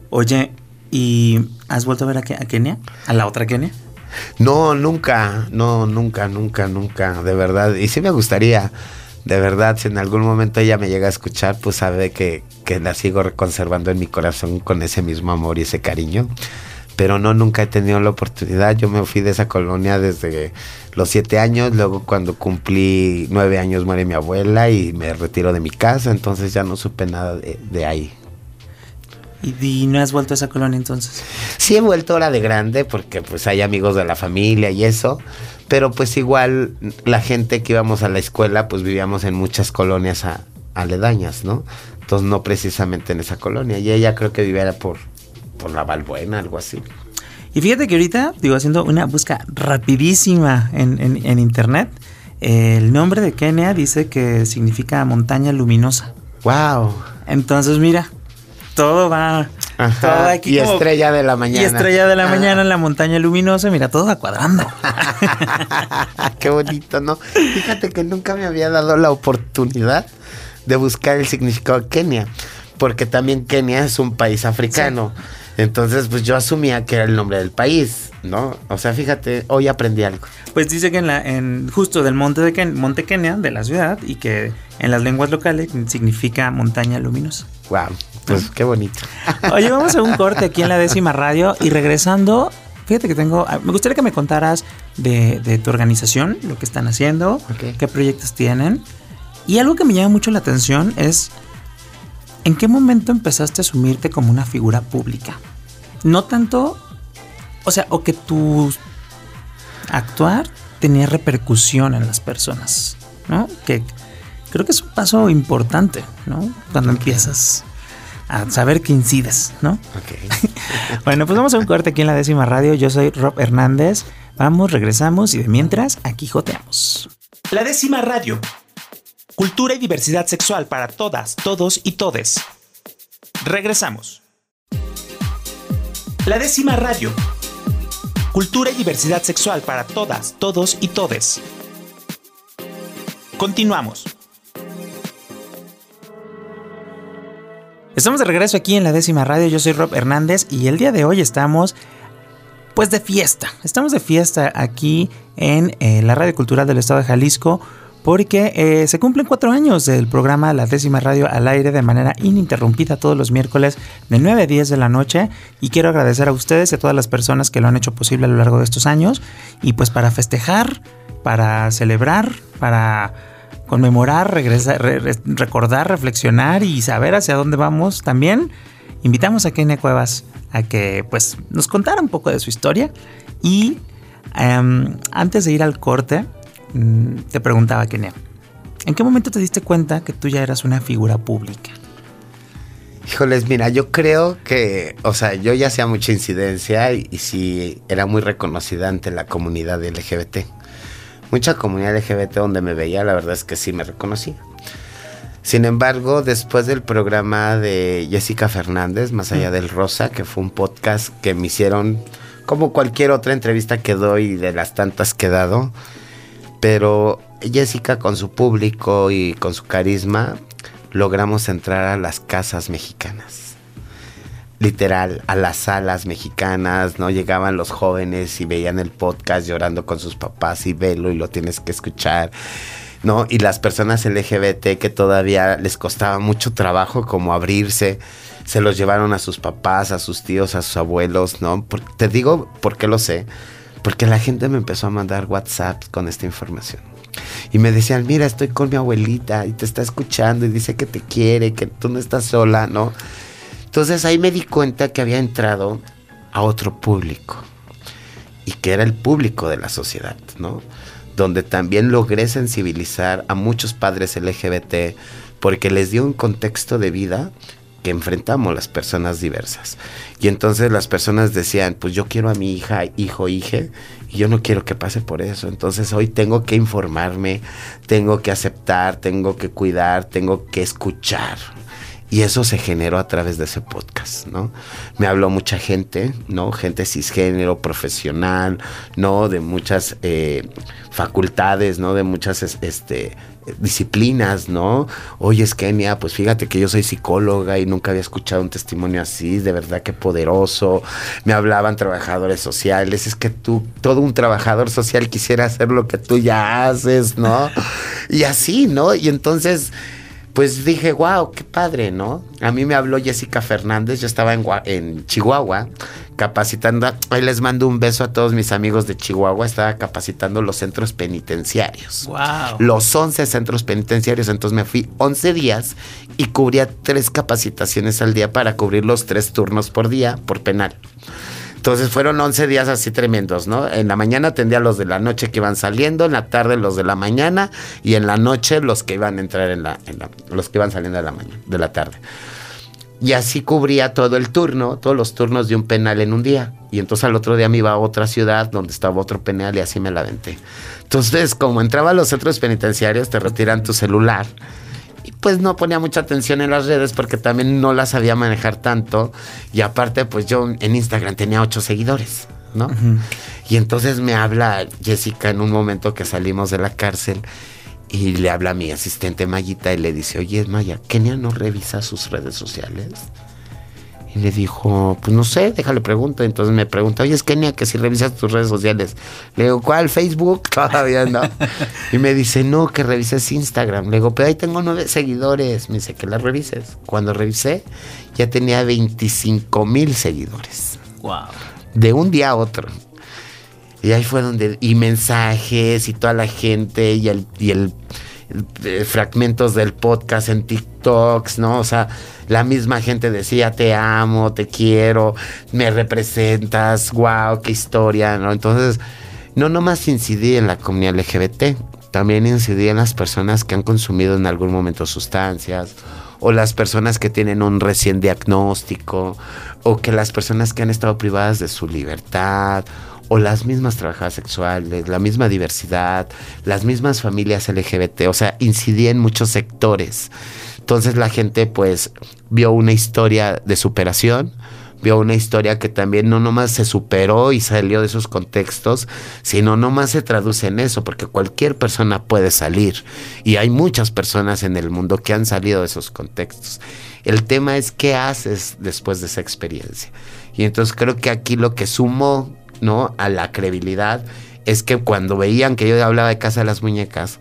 Speaker 1: Oye, ¿y has vuelto a ver a, Kenia? ¿A la otra Kenia?
Speaker 2: No, nunca, no, nunca, nunca, nunca, de verdad. Y sí me gustaría, de verdad, si en algún momento ella me llega a escuchar, pues sabe que, que la sigo conservando en mi corazón con ese mismo amor y ese cariño. Pero no, nunca he tenido la oportunidad. Yo me fui de esa colonia desde los siete años, luego cuando cumplí nueve años muere mi abuela y me retiro de mi casa, entonces ya no supe nada de, ahí.
Speaker 1: ¿Y, no has vuelto a esa colonia entonces?
Speaker 2: Sí he vuelto ahora de grande porque pues hay amigos de la familia y eso, pero pues igual la gente que íbamos a la escuela pues vivíamos en muchas colonias aledañas, ¿no? Entonces no precisamente en esa colonia y ella creo que vivía por, por la Valbuena, algo así.
Speaker 1: Y fíjate que ahorita, digo, haciendo una búsqueda rapidísima en, internet, el nombre de Kenia dice que significa montaña luminosa.
Speaker 2: ¡Wow!
Speaker 1: Entonces, mira, todo va.
Speaker 2: todo aquí y estrella de la mañana.
Speaker 1: Y estrella de la mañana en la montaña luminosa, mira, todo va cuadrando.
Speaker 2: Qué bonito, ¿no? Fíjate que nunca me había dado la oportunidad de buscar el significado de Kenia, porque también Kenia es un país africano. Entonces, pues yo asumía que era el nombre del país, ¿no? O sea, fíjate, hoy aprendí algo.
Speaker 1: Pues dice que en la, en justo del monte de Monte Kenia, de la ciudad, y que en las lenguas locales significa montaña luminosa.
Speaker 2: Wow, pues qué bonito.
Speaker 1: Oye, vamos a un corte aquí en la décima radio y regresando, fíjate que tengo, ah, me gustaría que me contaras de, tu organización, lo que están haciendo, qué proyectos tienen. Y algo que me llama mucho la atención es ¿En qué momento empezaste a asumirte como una figura pública? No tanto, o sea, o que tu actuar tenía repercusión en las personas, ¿no? Que creo que es un paso importante, ¿no? Cuando empiezas a saber que incides, ¿no?
Speaker 2: Ok.
Speaker 1: bueno, pues vamos a un corte aquí en la décima radio. Yo soy Rob Hernández. Vamos, regresamos y de mientras, aquí joteamos.
Speaker 3: La décima radio Cultura y diversidad sexual para todas, todos y todes. Regresamos. La décima radio. Cultura y diversidad sexual para todas, todos y todes. Continuamos.
Speaker 1: Estamos de regreso aquí en la décima radio. Yo soy Rob Hernández y el día de hoy estamos pues de fiesta. Estamos de fiesta aquí en eh, la Radio Cultural del Estado de Jalisco porque eh, se cumplen cuatro años del programa La décima radio al aire de manera ininterrumpida todos los miércoles de 9 a 10 de la noche. Y quiero agradecer a ustedes y a todas las personas que lo han hecho posible a lo largo de estos años. Y pues para festejar, para celebrar, para conmemorar, regresar, recordar, reflexionar y saber hacia dónde vamos también, invitamos a Kenia Cuevas a que pues nos contara un poco de su historia. Y em, antes de ir al corte, te preguntaba, Kenia, ¿en qué momento te diste cuenta que tú ya eras una figura pública?
Speaker 2: Híjoles, mira, yo creo que, o sea, yo ya hacía mucha incidencia y, y sí era muy reconocida ante la comunidad LGBT. Mucha comunidad LGBT donde me veía, la verdad es que sí me reconocía. Sin embargo, después del programa de Jessica Fernández, Más allá del Rosa, que fue un podcast que me hicieron, como cualquier otra entrevista que doy de las tantas que he dado, pero Jessica con su público y con su carisma logramos entrar a las casas mexicanas. Literal, a las salas mexicanas, ¿no? Llegaban los jóvenes y veían el podcast llorando con sus papás y velo y lo tienes que escuchar. ¿no? Y las personas LGBT que todavía les costaba mucho trabajo como abrirse, se los llevaron a sus papás, a sus tíos, a sus abuelos, ¿no? te digo porque lo sé, porque la gente me empezó a mandar WhatsApp con esta información. Y me decían, mira, estoy con mi abuelita y te está escuchando y dice que te quiere, que tú no estás sola, ¿no? Entonces ahí me di cuenta que había entrado a otro público y que era el público de la sociedad, ¿no? Donde también logré sensibilizar a muchos padres LGBT porque les dio un contexto de vida que enfrentamos las personas diversas. Y entonces las personas decían, pues yo quiero a mi hija, hijo, hije, y yo no quiero que pase por eso. Entonces hoy tengo que informarme, tengo que aceptar, tengo que cuidar, tengo que escuchar. Y eso se generó a través de ese podcast, ¿no? Me habló mucha gente, ¿no? Gente cisgénero, profesional, ¿no? De muchas eh, facultades, ¿no? De muchas este, disciplinas, ¿no? Oye, es Kenia, pues fíjate que yo soy psicóloga y nunca había escuchado un testimonio así, de verdad que poderoso. Me hablaban trabajadores sociales, es que tú, todo un trabajador social quisiera hacer lo que tú ya haces, ¿no? Y así, ¿no? Y entonces pues dije, wow, qué padre, ¿no? A mí me habló Jessica Fernández, yo estaba en, en Chihuahua capacitando, ahí les mando un beso a todos mis amigos de Chihuahua, estaba capacitando los centros penitenciarios.
Speaker 1: Wow.
Speaker 2: Los 11 centros penitenciarios, entonces me fui 11 días y cubría tres capacitaciones al día para cubrir los tres turnos por día por penal. Entonces fueron 11 días así tremendos, ¿no? En la mañana atendía los de la noche que iban saliendo, en la tarde los de la mañana y en la noche los que iban a entrar en la, los que iban saliendo de la mañana, de la tarde. Y así cubría todo el turno, todos los turnos de un penal en un día. Y entonces al otro día me iba a otra ciudad donde estaba otro penal y así me la aventé. Entonces, como entraba a los centros penitenciarios, te retiran tu celular y pues no ponía mucha atención en las redes porque también no las sabía manejar tanto. Y aparte, pues yo en Instagram tenía ocho seguidores, ¿no? Y entonces me habla Jessica en un momento que salimos de la cárcel y le habla a mi asistente Mayita y le dice, oye Maya, ¿Kenia no revisa sus redes sociales? Y le dijo, pues no sé, déjale pregunto. Entonces me pregunta, oye, es Kenia, que si revisas tus redes sociales. Le digo, ¿cuál? Facebook. Todavía no. y me dice, no, que revises Instagram. Le digo, pero ahí tengo nueve seguidores. Me dice, que la revises. Cuando revisé, ya tenía 25 mil seguidores.
Speaker 1: Wow.
Speaker 2: De un día a otro. Y ahí fue donde, y mensajes y toda la gente y el, y el eh, fragmentos del podcast en TikToks, ¿no? O sea, la misma gente decía, te amo, te quiero, me representas, wow, qué historia, ¿no? Entonces, no nomás incidí en la comunidad LGBT, también incidí en las personas que han consumido en algún momento sustancias, o las personas que tienen un recién diagnóstico, o que las personas que han estado privadas de su libertad, o las mismas trabajadoras sexuales, la misma diversidad, las mismas familias LGBT, o sea, incidí en muchos sectores. Entonces la gente pues vio una historia de superación, vio una historia que también no nomás se superó y salió de esos contextos, sino nomás se traduce en eso, porque cualquier persona puede salir. Y hay muchas personas en el mundo que han salido de esos contextos. El tema es qué haces después de esa experiencia. Y entonces creo que aquí lo que sumó ¿no? a la credibilidad es que cuando veían que yo hablaba de Casa de las Muñecas,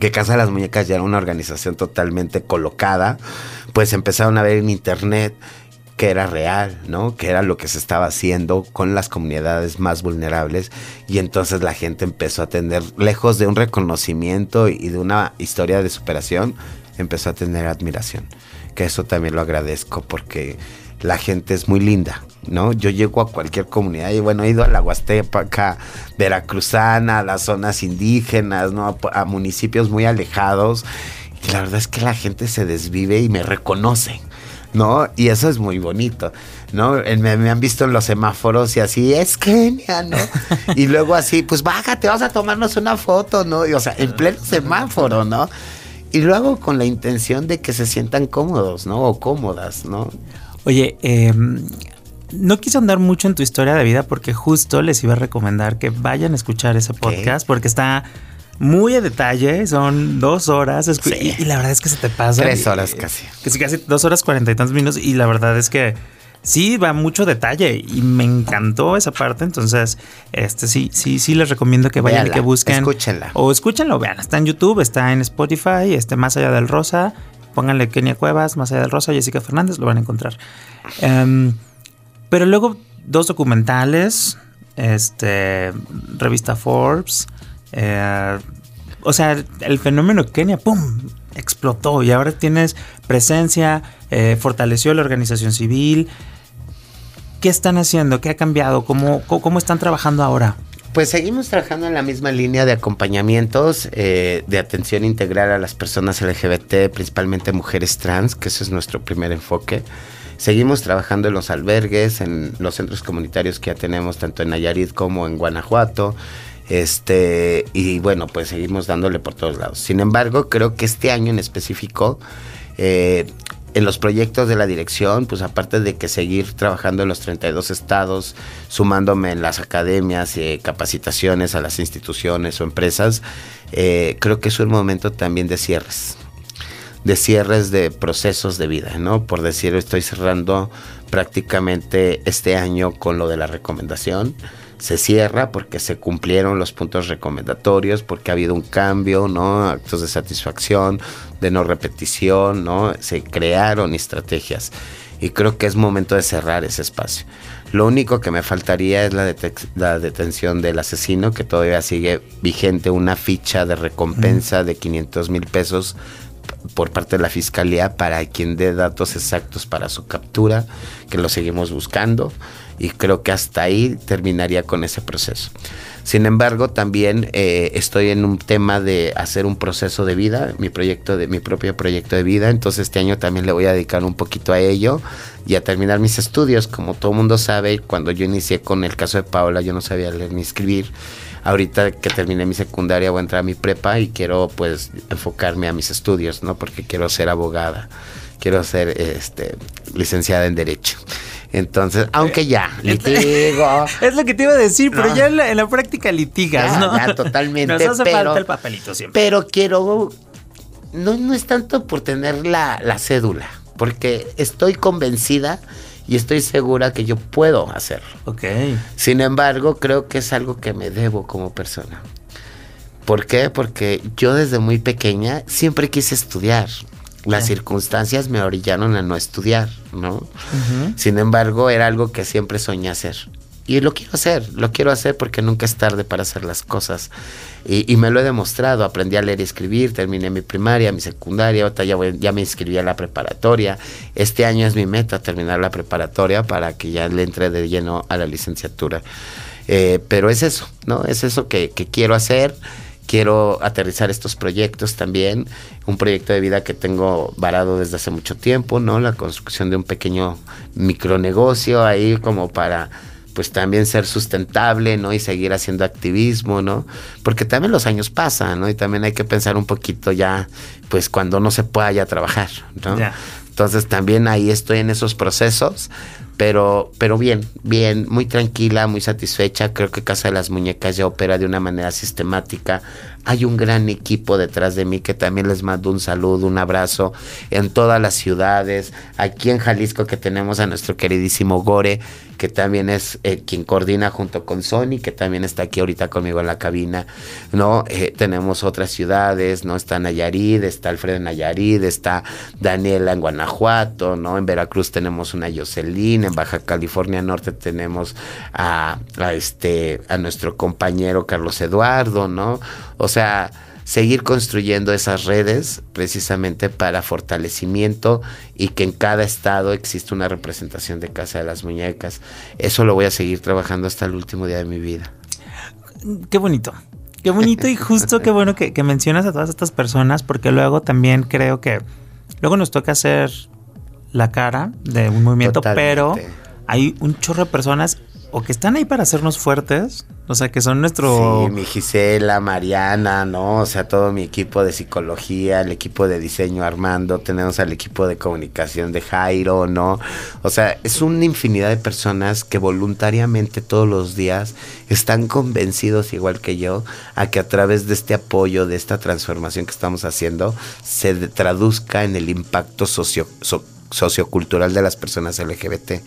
Speaker 2: que Casa de las Muñecas ya era una organización totalmente colocada, pues empezaron a ver en internet que era real, ¿no? Que era lo que se estaba haciendo con las comunidades más vulnerables y entonces la gente empezó a tener, lejos de un reconocimiento y de una historia de superación, empezó a tener admiración, que eso también lo agradezco porque la gente es muy linda, ¿no? Yo llego a cualquier comunidad y bueno, he ido a la Huasteca, Veracruzana, a las zonas indígenas, ¿no? A, municipios muy alejados. Y la verdad es que la gente se desvive y me reconoce, ¿no? Y eso es muy bonito, ¿no? Me, han visto en los semáforos y así, es genial, ¿no? y luego así, pues bájate, vas a tomarnos una foto, ¿no? Y, o sea, en pleno semáforo, ¿no? Y luego con la intención de que se sientan cómodos, ¿no? O cómodas, ¿no?
Speaker 1: Oye, eh, no quise andar mucho en tu historia de vida porque justo les iba a recomendar que vayan a escuchar ese podcast porque está muy a detalle, son dos horas y, la verdad es que se te pasa.
Speaker 2: Tres horas casi.
Speaker 1: Sí, casi dos horas cuarenta y tantos minutos y la verdad es que sí va mucho detalle y me encantó esa parte, entonces este sí, sí, sí les recomiendo que vayan y que busquen.
Speaker 2: Escúchenla.
Speaker 1: O escúchenlo, vean, está en YouTube, está en Spotify, este Más allá del Rosa, pónganle Kenia Cuevas, Más allá del Rosa, Jessica Fernández, lo van a encontrar. Um, pero luego dos documentales, este, revista Forbes, eh, o sea, el fenómeno Kenia, ¡pum! explotó y ahora tienes presencia, eh, fortaleció la organización civil. ¿Qué están haciendo? ¿Qué ha cambiado? ¿Cómo, cómo están trabajando ahora?
Speaker 2: Pues seguimos trabajando en la misma línea de acompañamientos, eh, de atención integral a las personas LGBT, principalmente mujeres trans, que ese es nuestro primer enfoque. Seguimos trabajando en los albergues, en los centros comunitarios que ya tenemos tanto en Nayarit como en Guanajuato. Este, y bueno, pues seguimos dándole por todos lados. Sin embargo, creo que este año en específico, eh, en los proyectos de la dirección, pues aparte de que seguir trabajando en los 32 estados, sumándome en las academias, y capacitaciones a las instituciones o empresas, eh, creo que es un momento también de cierres de cierres de procesos de vida, ¿no? Por decir, estoy cerrando prácticamente este año con lo de la recomendación, se cierra porque se cumplieron los puntos recomendatorios, porque ha habido un cambio, ¿no? Actos de satisfacción, de no repetición, ¿no? Se crearon estrategias y creo que es momento de cerrar ese espacio. Lo único que me faltaría es la, la detención del asesino, que todavía sigue vigente una ficha de recompensa de 500 mil pesos por parte de la fiscalía para quien dé datos exactos para su captura, que lo seguimos buscando y creo que hasta ahí terminaría con ese proceso. Sin embargo, también eh, estoy en un tema de hacer un proceso de vida, mi proyecto de mi propio proyecto de vida. Entonces este año también le voy a dedicar un poquito a ello y a terminar mis estudios. Como todo mundo sabe, cuando yo inicié con el caso de Paola, yo no sabía leer ni escribir. Ahorita que terminé mi secundaria voy a entrar a mi prepa y quiero pues enfocarme a mis estudios, ¿no? Porque quiero ser abogada, quiero ser este licenciada en derecho. Entonces, aunque ya, litigo.
Speaker 1: es lo que te iba a decir, pero ya en la, práctica litigas, ¿no?
Speaker 2: Ya, totalmente.
Speaker 1: Nos hace pero, falta el papelito siempre.
Speaker 2: Pero quiero. No, no es tanto por tener la, la cédula, porque estoy convencida y estoy segura que yo puedo hacerlo.
Speaker 1: Ok.
Speaker 2: Sin embargo, creo que es algo que me debo como persona. ¿Por qué? Porque yo desde muy pequeña siempre quise estudiar las circunstancias me orillaron a no estudiar, ¿no? Sin embargo, era algo que siempre soñé hacer. Y lo quiero hacer, lo quiero hacer porque nunca es tarde para hacer las cosas. Y, me lo he demostrado, aprendí a leer y escribir, terminé mi primaria, mi secundaria, ahora ya, ya me inscribí a la preparatoria. Este año es mi meta terminar la preparatoria para que ya le entre de lleno a la licenciatura. Eh, pero es eso, ¿no? Es eso que quiero hacer quiero aterrizar estos proyectos también, un proyecto de vida que tengo varado desde hace mucho tiempo, ¿no? La construcción de un pequeño micronegocio ahí como para pues también ser sustentable, ¿no? Y seguir haciendo activismo, ¿no? Porque también los años pasan, ¿no? Y también hay que pensar un poquito ya, pues cuando no se pueda ya trabajar, ¿no? Entonces también ahí estoy en esos procesos, pero, pero bien, bien, muy tranquila, muy satisfecha. Creo que Casa de las Muñecas ya opera de una manera sistemática. Hay un gran equipo detrás de mí que también les mando un saludo, un abrazo en todas las ciudades. Aquí en Jalisco que tenemos a nuestro queridísimo Gore, que también es eh, quien coordina junto con Sony, que también está aquí ahorita conmigo en la cabina, ¿no? Eh, tenemos otras ciudades, ¿no? Está Nayarit, está Alfredo Nayarit, está Daniela en Guanajuato, ¿no? En Veracruz tenemos una Jocelyn, en Baja California Norte tenemos a, este, a nuestro compañero Carlos Eduardo, ¿no? O sea, seguir construyendo esas redes precisamente para fortalecimiento y que en cada estado existe una representación de Casa de las Muñecas. Eso lo voy a seguir trabajando hasta el último día de mi vida.
Speaker 1: Qué bonito. Qué bonito y justo qué bueno que, mencionas a todas estas personas porque luego también creo que luego nos toca hacer la cara de un movimiento, pero hay un chorro de personas o que están ahí para hacernos fuertes, o sea, que son nuestro...
Speaker 2: Sí, mi Gisela, Mariana, ¿no? O sea, todo mi equipo de psicología, el equipo de diseño Armando, tenemos al equipo de comunicación de Jairo, ¿no? O sea, es una infinidad de personas que voluntariamente todos los días están convencidos, igual que yo, a que a través de este apoyo, de esta transformación que estamos haciendo, se traduzca en el impacto socio, sociocultural de las personas LGBT.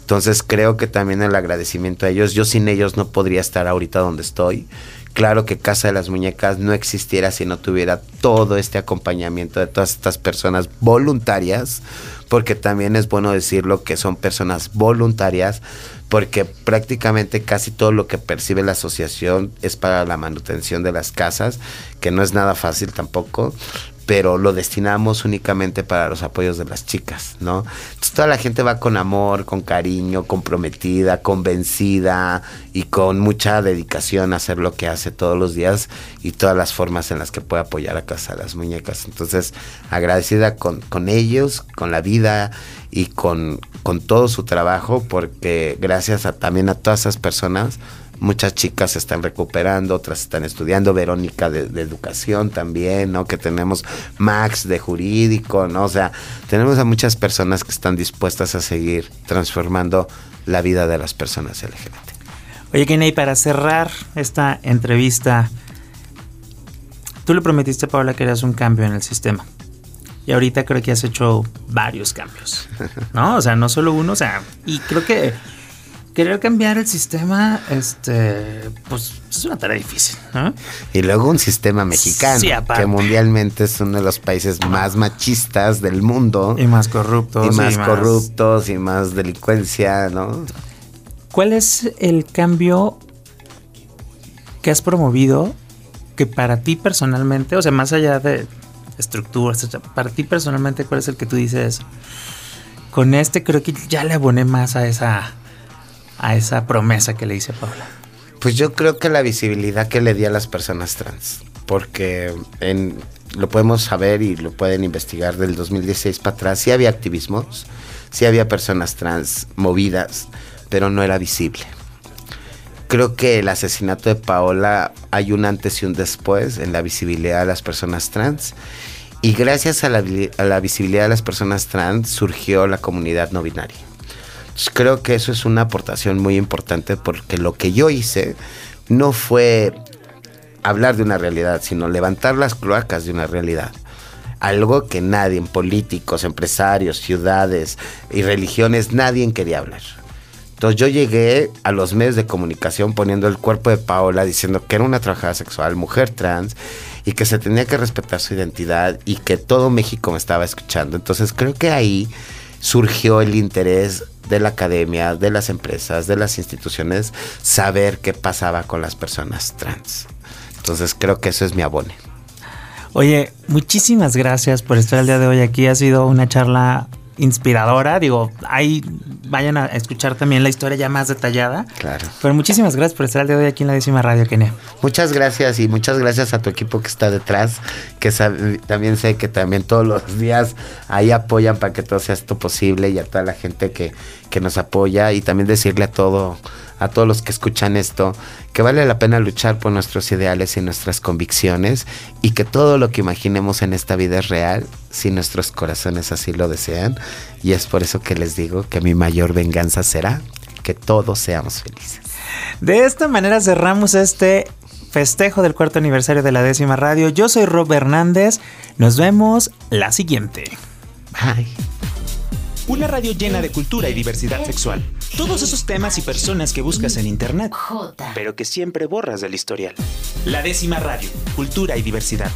Speaker 2: Entonces creo que también el agradecimiento a ellos, yo sin ellos no podría estar ahorita donde estoy. Claro que Casa de las Muñecas no existiera si no tuviera todo este acompañamiento de todas estas personas voluntarias, porque también es bueno decirlo que son personas voluntarias, porque prácticamente casi todo lo que percibe la asociación es para la manutención de las casas, que no es nada fácil tampoco, pero lo destinamos únicamente para los apoyos de las chicas, ¿no? Entonces toda la gente va con amor, con cariño, comprometida, convencida y con mucha dedicación a hacer lo que hace todos los días y todas las formas en las que puede apoyar a Casa las Muñecas. Entonces, agradecida con, con ellos, con la vida y con, con todo su trabajo, porque gracias a, también a todas esas personas, muchas chicas se están recuperando, otras están estudiando, Verónica de, educación también, ¿no? Que tenemos Max de jurídico, ¿no? O sea, tenemos a muchas personas que están dispuestas a seguir transformando la vida de las personas LGBT.
Speaker 1: Oye, Kenny, para cerrar esta entrevista, tú le prometiste a Paula que harías un cambio en el sistema. Y ahorita creo que has hecho varios cambios, ¿no? O sea, no solo uno, o sea, y creo que querer cambiar el sistema, este, pues es una tarea difícil, ¿no?
Speaker 2: Y luego un sistema mexicano, que mundialmente es uno de los países más machistas del mundo.
Speaker 1: Y más corruptos.
Speaker 2: Y más, corruptos y más delincuencia, ¿no?
Speaker 1: ¿Cuál es el cambio que has promovido que para ti personalmente, o sea, más allá de estructuras, para ti personalmente, ¿cuál es el que tú dices? Con este creo que ya le aboné más a esa a esa promesa que le hice a Paula?
Speaker 2: Pues yo creo que la visibilidad que le di a las personas trans, porque en, lo podemos saber y lo pueden investigar del 2016 para atrás, sí había activismos, sí había personas trans movidas, pero no era visible. Creo que el asesinato de Paola hay un antes y un después en la visibilidad de las personas trans. Y gracias a la, a la visibilidad de las personas trans surgió la comunidad no binaria creo que eso es una aportación muy importante porque lo que yo hice no fue hablar de una realidad, sino levantar las cloacas de una realidad. Algo que nadie, políticos, empresarios, ciudades y religiones, nadie quería hablar. Entonces yo llegué a los medios de comunicación poniendo el cuerpo de Paola diciendo que era una trabajadora sexual, mujer trans, y que se tenía que respetar su identidad y que todo México me estaba escuchando. Entonces creo que ahí surgió el interés de la academia, de las empresas, de las instituciones, saber qué pasaba con las personas trans. Entonces creo que eso es mi abone.
Speaker 1: Oye, muchísimas gracias por estar el día de hoy aquí. Ha sido una charla inspiradora. Digo, ahí vayan a escuchar también la historia ya más detallada.
Speaker 2: Claro.
Speaker 1: Pero muchísimas gracias por estar el día de hoy aquí en la décima radio, Kenia.
Speaker 2: Muchas gracias y muchas gracias a tu equipo que está detrás, que también sé que también todos los días ahí apoyan para que todo sea esto posible y a toda la gente que, que nos apoya y también decirle a todo a todos los que escuchan esto, que vale la pena luchar por nuestros ideales y nuestras convicciones y que todo lo que imaginemos en esta vida es real si nuestros corazones así lo desean. Y es por eso que les digo que mi mayor venganza será que todos seamos felices.
Speaker 1: De esta manera cerramos este festejo del cuarto aniversario de la décima radio. Yo soy Rob Hernández. Nos vemos la siguiente.
Speaker 2: Bye.
Speaker 3: Una radio llena de cultura y diversidad sexual. Todos esos temas y personas que buscas en internet, pero que siempre borras del historial. La décima radio, cultura y diversidad.